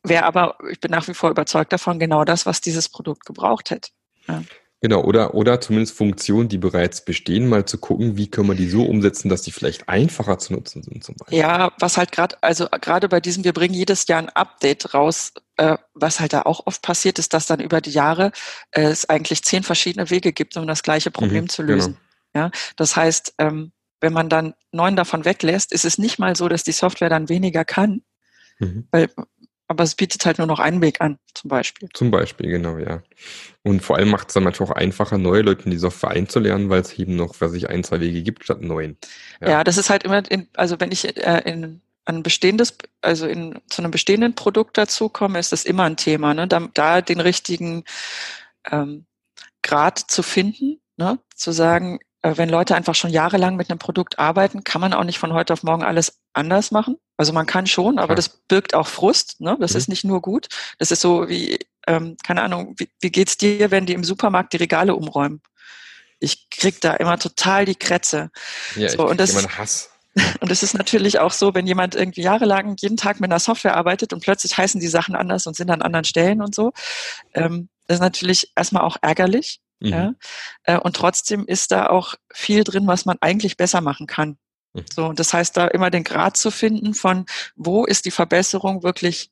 Wäre aber, ich bin nach wie vor überzeugt davon, genau das, was dieses Produkt gebraucht hätte. Ja. Genau, oder, oder zumindest Funktionen, die bereits bestehen, mal zu gucken, wie können wir die so umsetzen, dass die vielleicht einfacher zu nutzen sind zum Beispiel. Ja, was halt gerade, also gerade bei diesem, wir bringen jedes Jahr ein Update raus, äh, was halt da auch oft passiert ist, dass dann über die Jahre äh, es eigentlich zehn verschiedene Wege gibt, um das gleiche Problem mhm, zu lösen. Genau. Ja, das heißt, ähm, wenn man dann neun davon weglässt, ist es nicht mal so, dass die Software dann weniger kann, mhm. weil, aber es bietet halt nur noch einen Weg an, zum Beispiel. Zum Beispiel, genau, ja. Und vor allem macht es dann natürlich auch einfacher, neue Leute in die Software einzulernen, weil es eben noch, was sich ein, zwei Wege gibt statt neun. Ja, ja das ist halt immer, in, also wenn ich äh, in ein bestehendes, also in, zu einem bestehenden Produkt dazu komme, ist das immer ein Thema, ne? da, da den richtigen ähm, Grad zu finden, ne? zu sagen, wenn Leute einfach schon jahrelang mit einem Produkt arbeiten, kann man auch nicht von heute auf morgen alles anders machen. Also man kann schon, aber ja. das birgt auch Frust. Ne? Das mhm. ist nicht nur gut. Das ist so wie, ähm, keine Ahnung, wie, wie geht's dir, wenn die im Supermarkt die Regale umräumen? Ich krieg da immer total die Krätze. Ja, so, ich und das, immer einen Hass. Und es ist natürlich auch so, wenn jemand irgendwie jahrelang jeden Tag mit einer Software arbeitet und plötzlich heißen die Sachen anders und sind an anderen Stellen und so, ähm, das ist natürlich erstmal auch ärgerlich. Mhm. Ja? Äh, und trotzdem ist da auch viel drin, was man eigentlich besser machen kann. Mhm. So, und das heißt, da immer den Grad zu finden von, wo ist die Verbesserung wirklich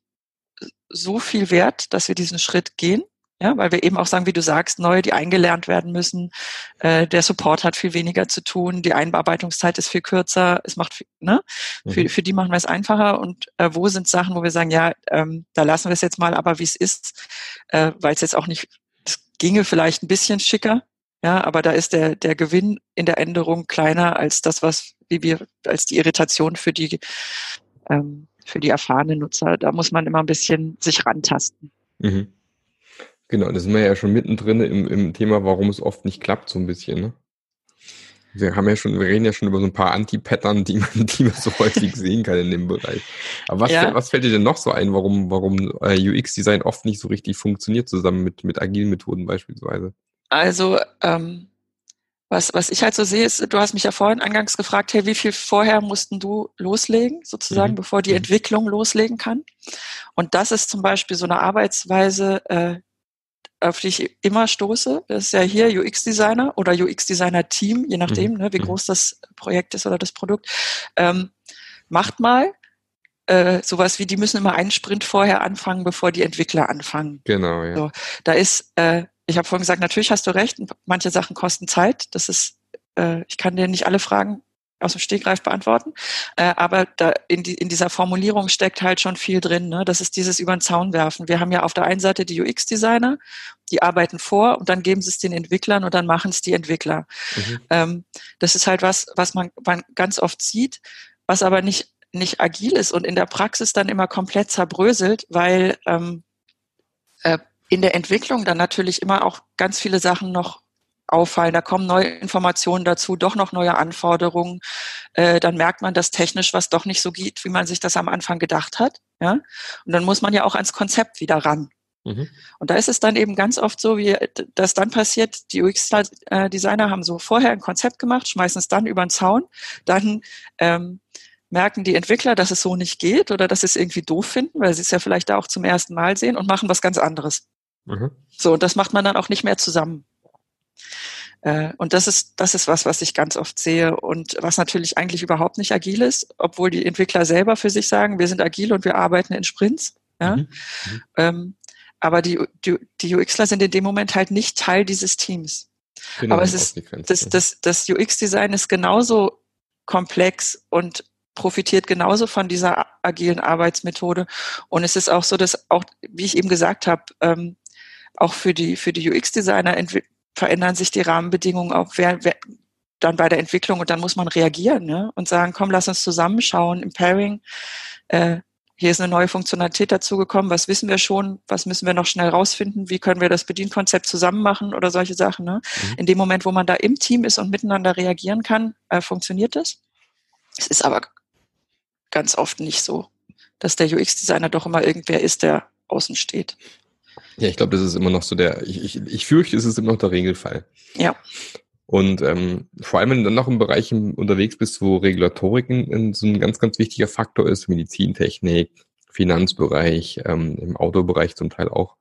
so viel wert, dass wir diesen Schritt gehen. Ja, weil wir eben auch sagen, wie du sagst, neue, die eingelernt werden müssen. Äh, der Support hat viel weniger zu tun, die Einbearbeitungszeit ist viel kürzer. Es macht, viel, ne? Mhm. Für, für die machen wir es einfacher. Und äh, wo sind Sachen, wo wir sagen, ja, ähm, da lassen wir es jetzt mal, aber wie es ist, äh, weil es jetzt auch nicht ginge vielleicht ein bisschen schicker, ja, aber da ist der, der Gewinn in der Änderung kleiner als das, was, wie wir, als die Irritation für die, ähm, für die erfahrenen Nutzer. Da muss man immer ein bisschen sich rantasten. Mhm. Genau, das sind wir ja schon mittendrin im, im Thema, warum es oft nicht klappt, so ein bisschen, ne? Wir haben ja schon, wir reden ja schon über so ein paar Anti-Pattern, die man, die man so häufig sehen kann in dem Bereich. Aber was, ja. was fällt dir denn noch so ein, warum, warum äh, UX-Design oft nicht so richtig funktioniert, zusammen mit, mit agilen Methoden beispielsweise? Also, ähm, was, was ich halt so sehe, ist, du hast mich ja vorhin eingangs gefragt, hey, wie viel vorher mussten du loslegen, sozusagen, mhm. bevor die mhm. Entwicklung loslegen kann? Und das ist zum Beispiel so eine Arbeitsweise, äh, auf die ich immer stoße. Das ist ja hier UX-Designer oder UX-Designer-Team, je nachdem, mhm. ne, wie mhm. groß das Projekt ist oder das Produkt. Ähm, macht mal äh, sowas wie, die müssen immer einen Sprint vorher anfangen, bevor die Entwickler anfangen. Genau, ja. So, da ist, äh, ich habe vorhin gesagt, natürlich hast du recht, manche Sachen kosten Zeit. Das ist, äh, ich kann dir nicht alle Fragen aus dem Stegreif beantworten. Äh, aber da in, die, in dieser Formulierung steckt halt schon viel drin. Ne? Das ist dieses über den Zaun werfen. Wir haben ja auf der einen Seite die UX-Designer, die arbeiten vor und dann geben sie es den Entwicklern und dann machen es die Entwickler. Mhm. Ähm, das ist halt was, was man, man ganz oft sieht, was aber nicht, nicht agil ist und in der Praxis dann immer komplett zerbröselt, weil ähm, äh, in der Entwicklung dann natürlich immer auch ganz viele Sachen noch auffallen, da kommen neue Informationen dazu, doch noch neue Anforderungen, äh, dann merkt man, dass technisch was doch nicht so geht, wie man sich das am Anfang gedacht hat. Ja? Und dann muss man ja auch ans Konzept wieder ran. Mhm. Und da ist es dann eben ganz oft so, wie das dann passiert, die UX-Designer haben so vorher ein Konzept gemacht, schmeißen es dann über den Zaun, dann ähm, merken die Entwickler, dass es so nicht geht oder dass sie es irgendwie doof finden, weil sie es ja vielleicht da auch zum ersten Mal sehen und machen was ganz anderes. Mhm. So, und das macht man dann auch nicht mehr zusammen. Äh, und das ist, das ist was, was ich ganz oft sehe und was natürlich eigentlich überhaupt nicht agil ist, obwohl die Entwickler selber für sich sagen, wir sind agil und wir arbeiten in Sprints. Ja? Mhm. Mhm. Ähm, aber die, die, die UXler sind in dem Moment halt nicht Teil dieses Teams. Genau, aber es ist, das, das, das UX-Design ist genauso komplex und profitiert genauso von dieser agilen Arbeitsmethode. Und es ist auch so, dass auch, wie ich eben gesagt habe, ähm, auch für die, für die UX-Designer verändern sich die Rahmenbedingungen auch wer, wer, dann bei der Entwicklung und dann muss man reagieren ne? und sagen, komm, lass uns zusammenschauen im Pairing. Äh, hier ist eine neue Funktionalität dazugekommen, was wissen wir schon, was müssen wir noch schnell rausfinden, wie können wir das Bedienkonzept zusammen machen oder solche Sachen. Ne? Mhm. In dem Moment, wo man da im Team ist und miteinander reagieren kann, äh, funktioniert das. Es ist aber ganz oft nicht so, dass der UX-Designer doch immer irgendwer ist, der außen steht. Ja, ich glaube, das ist immer noch so der, ich, ich, ich fürchte, es ist immer noch der Regelfall. Ja. Und ähm, vor allem, wenn du dann noch in Bereichen unterwegs bist, wo Regulatoriken so ein ganz, ganz wichtiger Faktor ist, Medizintechnik, Finanzbereich, ähm, im Autobereich zum Teil auch,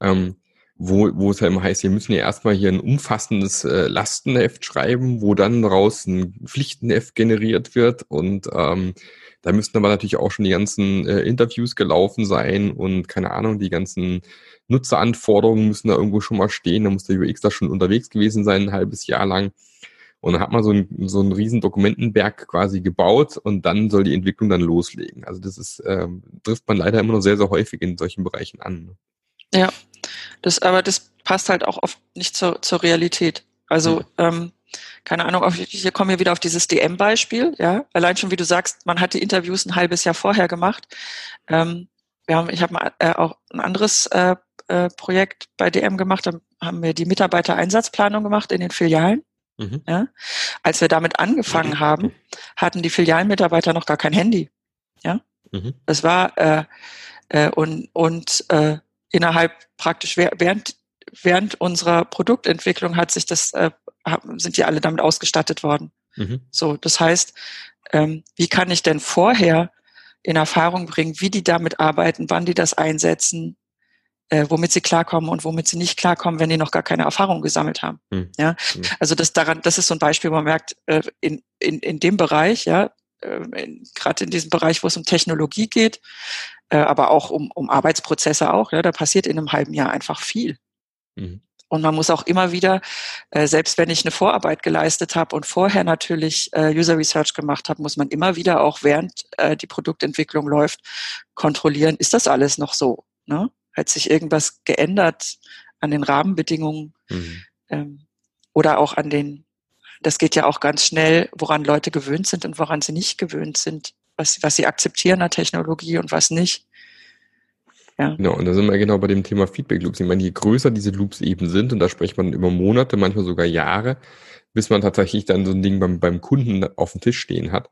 ähm, wo, wo es ja immer heißt, wir müssen ja erstmal hier ein umfassendes äh, Lastenheft schreiben, wo dann daraus ein Pflichtenheft generiert wird und ähm, da müssten aber natürlich auch schon die ganzen äh, Interviews gelaufen sein und keine Ahnung, die ganzen Nutzeranforderungen müssen da irgendwo schon mal stehen. Da muss der UX da schon unterwegs gewesen sein, ein halbes Jahr lang. Und dann hat man so, ein, so einen riesen Dokumentenberg quasi gebaut und dann soll die Entwicklung dann loslegen. Also das ist, äh, trifft man leider immer noch sehr, sehr häufig in solchen Bereichen an. Ne? Ja, das, aber das passt halt auch oft nicht zur, zur Realität. Also ähm, keine Ahnung, hier kommen wir wieder auf dieses DM-Beispiel, ja. Allein schon, wie du sagst, man hat die Interviews ein halbes Jahr vorher gemacht. Ähm, wir haben, ich habe äh, auch ein anderes äh, äh, Projekt bei DM gemacht, da haben wir die Mitarbeitereinsatzplanung gemacht in den Filialen. Mhm. Ja. Als wir damit angefangen mhm. haben, hatten die Filialmitarbeiter noch gar kein Handy. Ja. Mhm. Das war äh, äh, und, und äh, innerhalb praktisch während während unserer Produktentwicklung hat sich das äh, sind die alle damit ausgestattet worden. Mhm. So, das heißt, ähm, wie kann ich denn vorher in Erfahrung bringen, wie die damit arbeiten, wann die das einsetzen, äh, womit sie klarkommen und womit sie nicht klarkommen, wenn die noch gar keine Erfahrung gesammelt haben. Mhm. Ja, mhm. also das daran, das ist so ein Beispiel, wo man merkt, äh, in, in, in dem Bereich, ja, gerade in diesem Bereich, wo es um Technologie geht, äh, aber auch um, um Arbeitsprozesse auch, ja, da passiert in einem halben Jahr einfach viel. Mhm. Und man muss auch immer wieder, äh, selbst wenn ich eine Vorarbeit geleistet habe und vorher natürlich äh, User Research gemacht habe, muss man immer wieder auch während äh, die Produktentwicklung läuft, kontrollieren, ist das alles noch so? Ne? Hat sich irgendwas geändert an den Rahmenbedingungen mhm. ähm, oder auch an den, das geht ja auch ganz schnell, woran Leute gewöhnt sind und woran sie nicht gewöhnt sind, was, was sie akzeptieren an Technologie und was nicht. Ja. Genau, und da sind wir genau bei dem Thema Feedback Loops. Ich meine, je größer diese Loops eben sind, und da spricht man über Monate, manchmal sogar Jahre, bis man tatsächlich dann so ein Ding beim, beim Kunden auf dem Tisch stehen hat,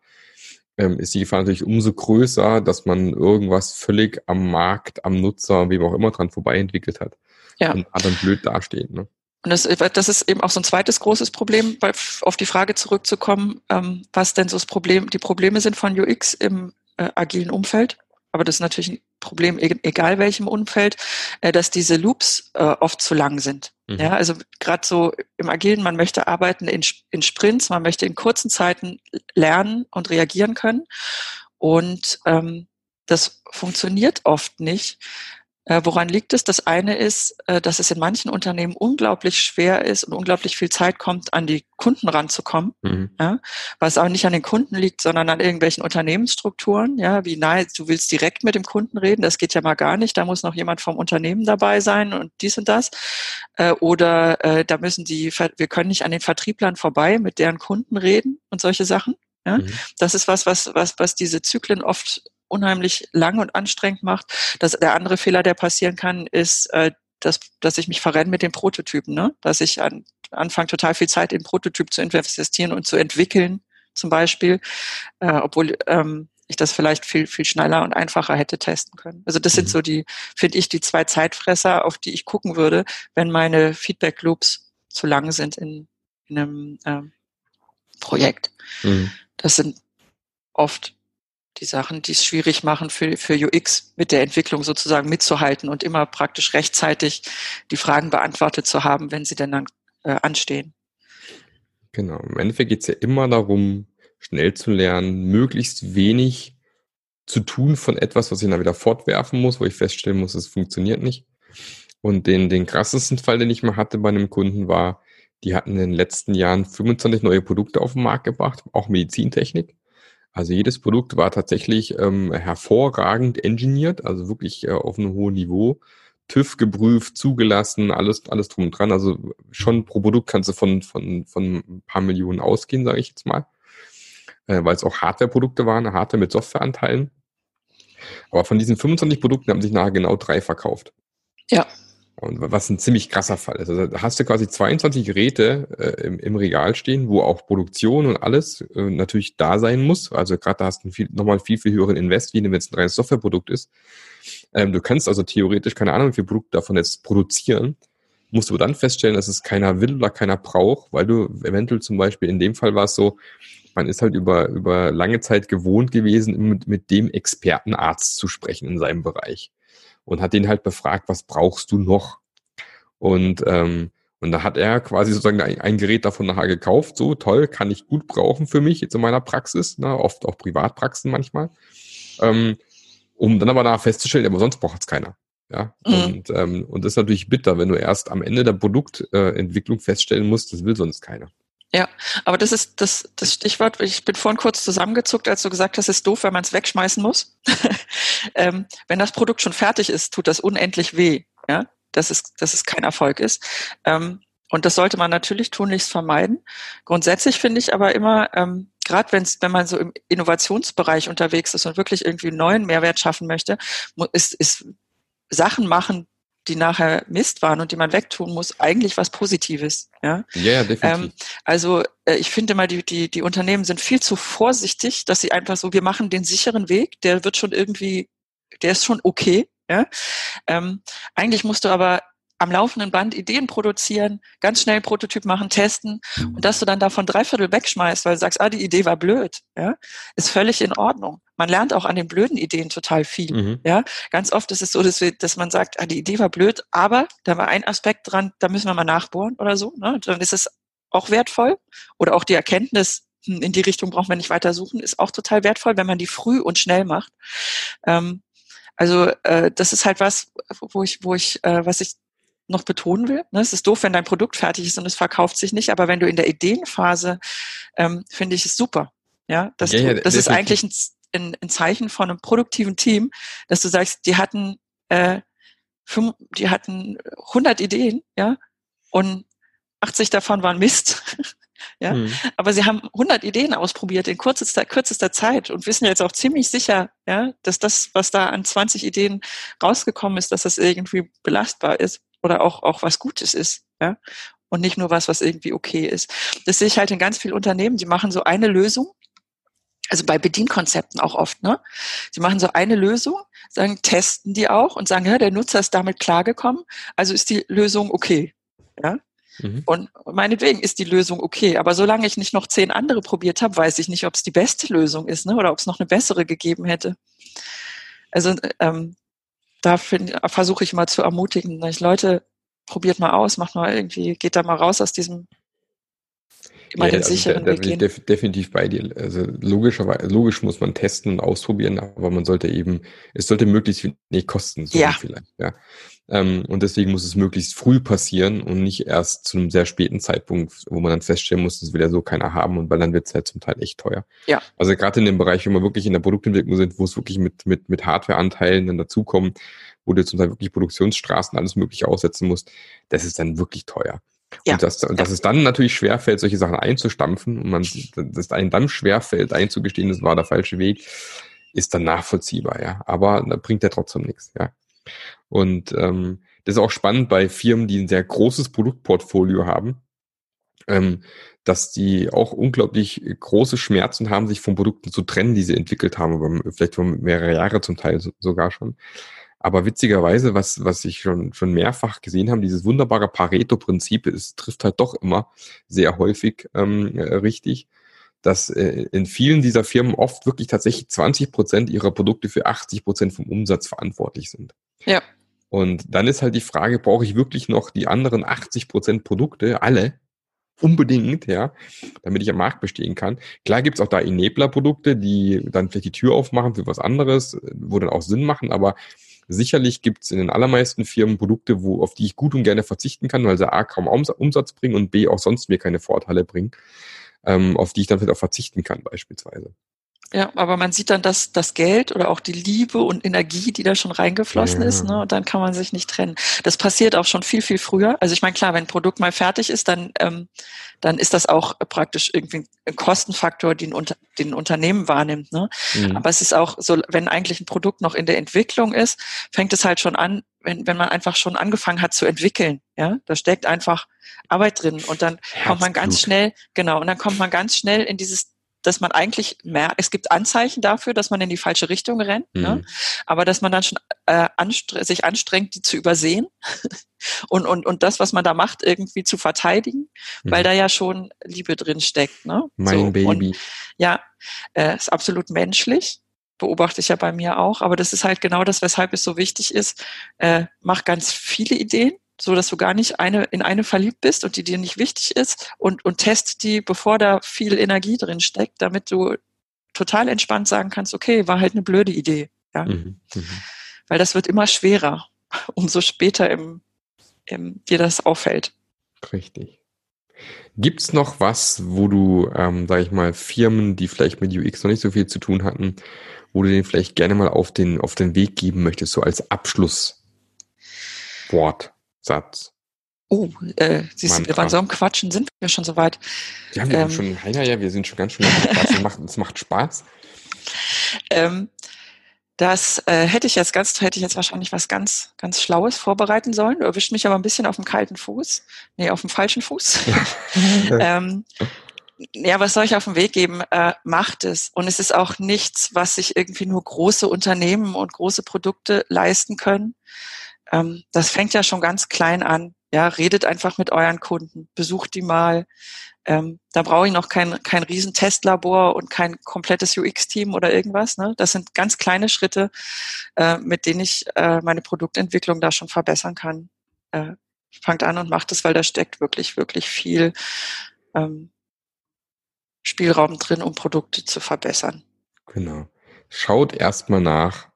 ähm, ist die Gefahr natürlich umso größer, dass man irgendwas völlig am Markt, am Nutzer, wem auch immer dran vorbei entwickelt hat. Ja. Und dann blöd dasteht. Ne? Und das, das ist eben auch so ein zweites großes Problem, auf die Frage zurückzukommen, ähm, was denn so das Problem, die Probleme sind von UX im äh, agilen Umfeld aber das ist natürlich ein Problem, egal welchem Umfeld, äh, dass diese Loops äh, oft zu lang sind. Mhm. Ja, also gerade so im Agilen, man möchte arbeiten in, in Sprints, man möchte in kurzen Zeiten lernen und reagieren können. Und ähm, das funktioniert oft nicht, äh, woran liegt es? Das eine ist, äh, dass es in manchen Unternehmen unglaublich schwer ist und unglaublich viel Zeit kommt, an die Kunden ranzukommen. Mhm. Ja? Was auch nicht an den Kunden liegt, sondern an irgendwelchen Unternehmensstrukturen. Ja, wie nahe, du willst direkt mit dem Kunden reden, das geht ja mal gar nicht. Da muss noch jemand vom Unternehmen dabei sein und dies und das. Äh, oder äh, da müssen die, wir können nicht an den Vertrieblern vorbei mit deren Kunden reden und solche Sachen. Ja? Mhm. Das ist was, was, was, was diese Zyklen oft unheimlich lang und anstrengend macht. Das, der andere Fehler, der passieren kann, ist, äh, dass, dass ich mich verrenne mit den Prototypen, ne? dass ich an Anfang total viel Zeit in Prototyp zu investieren und zu entwickeln, zum Beispiel, äh, obwohl ähm, ich das vielleicht viel, viel schneller und einfacher hätte testen können. Also das mhm. sind so die, finde ich, die zwei Zeitfresser, auf die ich gucken würde, wenn meine Feedback Loops zu lang sind in, in einem ähm, Projekt. Mhm. Das sind oft die Sachen, die es schwierig machen für, für UX mit der Entwicklung sozusagen mitzuhalten und immer praktisch rechtzeitig die Fragen beantwortet zu haben, wenn sie denn dann äh, anstehen. Genau. Im Endeffekt geht es ja immer darum, schnell zu lernen, möglichst wenig zu tun von etwas, was ich dann wieder fortwerfen muss, wo ich feststellen muss, es funktioniert nicht. Und den, den krassesten Fall, den ich mal hatte bei einem Kunden, war, die hatten in den letzten Jahren 25 neue Produkte auf den Markt gebracht, auch Medizintechnik. Also jedes Produkt war tatsächlich ähm, hervorragend engineert, also wirklich äh, auf einem hohen Niveau. TÜV geprüft, zugelassen, alles, alles drum und dran. Also schon pro Produkt kannst du von, von, von ein paar Millionen ausgehen, sage ich jetzt mal. Äh, weil es auch Hardware-Produkte waren, Hardware mit Softwareanteilen. Aber von diesen 25 Produkten haben sich nachher genau drei verkauft. Ja. Und was ein ziemlich krasser Fall ist. Also da hast du quasi 22 Geräte äh, im, im Regal stehen, wo auch Produktion und alles äh, natürlich da sein muss. Also gerade da hast du viel, nochmal viel, viel höheren Invest, wie wenn es ein reines Softwareprodukt ist. Ähm, du kannst also theoretisch, keine Ahnung, wie viel Produkte davon jetzt produzieren, musst du dann feststellen, dass es keiner will oder keiner braucht, weil du eventuell zum Beispiel in dem Fall war es so, man ist halt über, über lange Zeit gewohnt gewesen, mit, mit dem Expertenarzt zu sprechen in seinem Bereich und hat den halt befragt, was brauchst du noch? Und, ähm, und da hat er quasi sozusagen ein, ein, Gerät davon nachher gekauft. So toll, kann ich gut brauchen für mich jetzt in meiner Praxis, ne? oft auch Privatpraxen manchmal. Ähm, um dann aber nachher festzustellen, aber sonst braucht es keiner. Ja, mhm. und, ähm, und das ist natürlich bitter, wenn du erst am Ende der Produktentwicklung äh, feststellen musst, das will sonst keiner. Ja, aber das ist das, das Stichwort. Ich bin vorhin kurz zusammengezuckt, als du gesagt hast, es ist doof, wenn man es wegschmeißen muss. ähm, wenn das Produkt schon fertig ist, tut das unendlich weh, ja, dass es, dass es kein Erfolg ist. Ähm, und das sollte man natürlich tunlichst vermeiden. Grundsätzlich finde ich aber immer, ähm, gerade wenn man so im Innovationsbereich unterwegs ist und wirklich irgendwie einen neuen Mehrwert schaffen möchte, ist, ist Sachen machen, die nachher Mist waren und die man wegtun muss, eigentlich was Positives. Ja, ja definitiv. Ähm, also äh, ich finde mal, die, die, die Unternehmen sind viel zu vorsichtig, dass sie einfach so, wir machen den sicheren Weg, der wird schon irgendwie, der ist schon okay. Ja? Ähm, eigentlich musst du aber am laufenden Band Ideen produzieren, ganz schnell Prototyp machen, testen und dass du dann davon dreiviertel wegschmeißt, weil du sagst, ah, die Idee war blöd, ja, ist völlig in Ordnung. Man lernt auch an den blöden Ideen total viel, mhm. ja. Ganz oft ist es so, dass, wir, dass man sagt, ah, die Idee war blöd, aber da war ein Aspekt dran, da müssen wir mal nachbohren oder so, ne? Dann ist es auch wertvoll oder auch die Erkenntnis, hm, in die Richtung brauchen wir nicht weiter suchen, ist auch total wertvoll, wenn man die früh und schnell macht. Ähm, also äh, das ist halt was, wo ich, wo ich, äh, was ich noch betonen will. Ne? Es ist doof, wenn dein Produkt fertig ist und es verkauft sich nicht, aber wenn du in der Ideenphase, ähm, finde ich es super. Ja, das, ja, ja, das ist eigentlich ein, ein, ein, Zeichen von einem produktiven Team, dass du sagst, die hatten, äh, fünf, die hatten 100 Ideen, ja, und 80 davon waren Mist. ja, mhm. aber sie haben 100 Ideen ausprobiert in kürzester, kürzester Zeit und wissen jetzt auch ziemlich sicher, ja, dass das, was da an 20 Ideen rausgekommen ist, dass das irgendwie belastbar ist oder auch, auch was Gutes ist, ja. Und nicht nur was, was irgendwie okay ist. Das sehe ich halt in ganz vielen Unternehmen, die machen so eine Lösung, also bei Bedienkonzepten auch oft, ne? Sie machen so eine Lösung, sagen, testen die auch und sagen, ja, der Nutzer ist damit klargekommen, also ist die Lösung okay. Ja? Mhm. Und meinetwegen ist die Lösung okay, aber solange ich nicht noch zehn andere probiert habe, weiß ich nicht, ob es die beste Lösung ist, ne? Oder ob es noch eine bessere gegeben hätte. Also ähm, da versuche ich mal zu ermutigen, ich, Leute, probiert mal aus, macht mal irgendwie, geht da mal raus aus diesem immer ja, den also sicheren da, da Weg def definitiv bei dir. Also logischerweise, logisch muss man testen und ausprobieren, aber man sollte eben, es sollte möglichst wenig kosten, so ja. vielleicht, ja. Ähm, und deswegen muss es möglichst früh passieren und nicht erst zu einem sehr späten Zeitpunkt, wo man dann feststellen muss, das will ja so keiner haben und weil dann wird es halt zum Teil echt teuer. Ja. Also gerade in dem Bereich, wo wir wirklich in der Produktentwicklung sind, wo es wirklich mit, mit, mit Hardwareanteilen dann dazukommen, wo du zum Teil wirklich Produktionsstraßen alles mögliche aussetzen musst, das ist dann wirklich teuer. Ja. Und, das, dass es dann natürlich schwerfällt, solche Sachen einzustampfen und man, dass einem dann schwerfällt, einzugestehen, das war der falsche Weg, ist dann nachvollziehbar, ja. Aber da bringt ja trotzdem nichts, ja. Und ähm, das ist auch spannend bei Firmen, die ein sehr großes Produktportfolio haben. ähm, dass die auch unglaublich große Schmerzen haben, sich von Produkten zu trennen, die sie entwickelt haben, vielleicht von mehrere Jahre zum Teil sogar schon. Aber witzigerweise, was, was ich schon, schon mehrfach gesehen habe, dieses wunderbare Pareto-Prinzip, es trifft halt doch immer sehr häufig ähm, äh, richtig, dass äh, in vielen dieser Firmen oft wirklich tatsächlich 20 Prozent ihrer Produkte für 80 Prozent vom Umsatz verantwortlich sind. Ja. Und dann ist halt die Frage, brauche ich wirklich noch die anderen 80 Prozent Produkte, alle, unbedingt, ja, damit ich am Markt bestehen kann. Klar gibt's auch da Enabler-Produkte, die dann vielleicht die Tür aufmachen für was anderes, wo dann auch Sinn machen, aber sicherlich gibt's in den allermeisten Firmen Produkte, wo, auf die ich gut und gerne verzichten kann, weil sie A kaum Umsatz bringen und B auch sonst mir keine Vorteile bringen, ähm, auf die ich dann vielleicht auch verzichten kann beispielsweise. Ja, aber man sieht dann, dass das Geld oder auch die Liebe und Energie, die da schon reingeflossen ja. ist, ne, und dann kann man sich nicht trennen. Das passiert auch schon viel, viel früher. Also ich meine, klar, wenn ein Produkt mal fertig ist, dann, ähm, dann ist das auch praktisch irgendwie ein Kostenfaktor, den, unter, den ein Unternehmen wahrnimmt. Ne? Mhm. Aber es ist auch so, wenn eigentlich ein Produkt noch in der Entwicklung ist, fängt es halt schon an, wenn, wenn man einfach schon angefangen hat zu entwickeln. Ja, da steckt einfach Arbeit drin und dann Herzblut. kommt man ganz schnell, genau, und dann kommt man ganz schnell in dieses dass man eigentlich mehr, es gibt Anzeichen dafür, dass man in die falsche Richtung rennt, ne? mhm. ne? aber dass man dann schon äh, anstre sich anstrengt, die zu übersehen und, und, und das, was man da macht, irgendwie zu verteidigen, mhm. weil da ja schon Liebe drin steckt. Ne? Mein so, Baby. Und, ja, äh, ist absolut menschlich beobachte ich ja bei mir auch, aber das ist halt genau das, weshalb es so wichtig ist, äh, mach ganz viele Ideen, so dass du gar nicht eine, in eine verliebt bist und die dir nicht wichtig ist und, und test die, bevor da viel Energie drin steckt, damit du total entspannt sagen kannst, okay, war halt eine blöde Idee. Ja? Mhm, mh. Weil das wird immer schwerer, umso später im, im, dir das auffällt. Richtig. Gibt's noch was, wo du, ähm, sag ich mal, Firmen, die vielleicht mit UX noch nicht so viel zu tun hatten, wo du den vielleicht gerne mal auf den, auf den Weg geben möchtest, so als Abschlusswort? Satz. Oh, äh, siehst du, bei so einem Quatschen sind wir schon so weit. Ja, wir ähm, schon, ja, ja, wir sind schon ganz schön. Es macht, es macht Spaß. Ähm, das äh, hätte ich jetzt ganz, hätte ich jetzt wahrscheinlich was ganz, ganz Schlaues vorbereiten sollen. Du erwischt mich aber ein bisschen auf dem kalten Fuß. Nee, auf dem falschen Fuß. ähm, ja, was soll ich auf den Weg geben? Äh, macht es. Und es ist auch nichts, was sich irgendwie nur große Unternehmen und große Produkte leisten können ähm, das fängt ja schon ganz klein an. Ja, redet einfach mit euren Kunden, besucht die mal. Ähm, da brauche ich noch kein, kein riesen Testlabor und kein komplettes UX-Team oder irgendwas. Ne? Das sind ganz kleine Schritte, äh, mit denen ich äh, meine Produktentwicklung da schon verbessern kann. Äh, fangt an und macht es, weil da steckt wirklich, wirklich viel ähm, Spielraum drin, um Produkte zu verbessern. Genau. Schaut erstmal nach,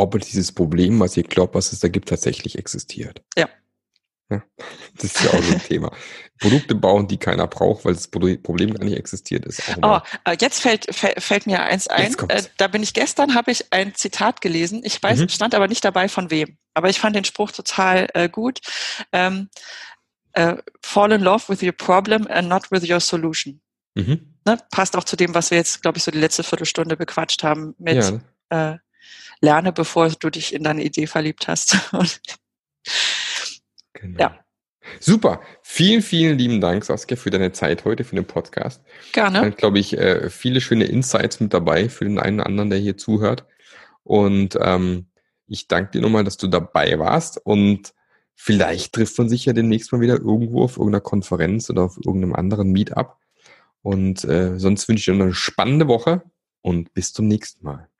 ob dieses Problem, was ihr glaubt, was es da gibt, tatsächlich existiert. Ja. ja das ist ja auch so ein Thema. Produkte bauen, die keiner braucht, weil das Problem gar nicht existiert ist. oh, äh, jetzt fällt, fällt, mir eins ein. Äh, da bin ich gestern, habe ich ein Zitat gelesen. Ich weiß, mhm. stand aber nicht dabei von wem. Aber ich fand den Spruch total äh, gut. Ähm, äh, fall in love with your problem and not with your solution. Mhm. Ne? Passt auch zu dem, was wir jetzt, glaube ich, so die letzte Viertelstunde bequatscht haben mit ja. äh, lerne, bevor du dich in deine Idee verliebt hast. genau. Ja. Super. Vielen, vielen lieben Dank, Saskia, für deine Zeit heute, für den Podcast. Gerne. Dann glaube ich, äh, viele schöne Insights mit dabei für den einen oder anderen, der hier zuhört. Und ähm, ich danke dir nochmal, dass du dabei warst. Und vielleicht trifft man sich ja demnächst mal wieder irgendwo auf irgendeiner Konferenz oder auf irgendeinem anderen Meetup. Und äh, sonst wünsche ich dir noch eine spannende Woche und bis zum nächsten Mal.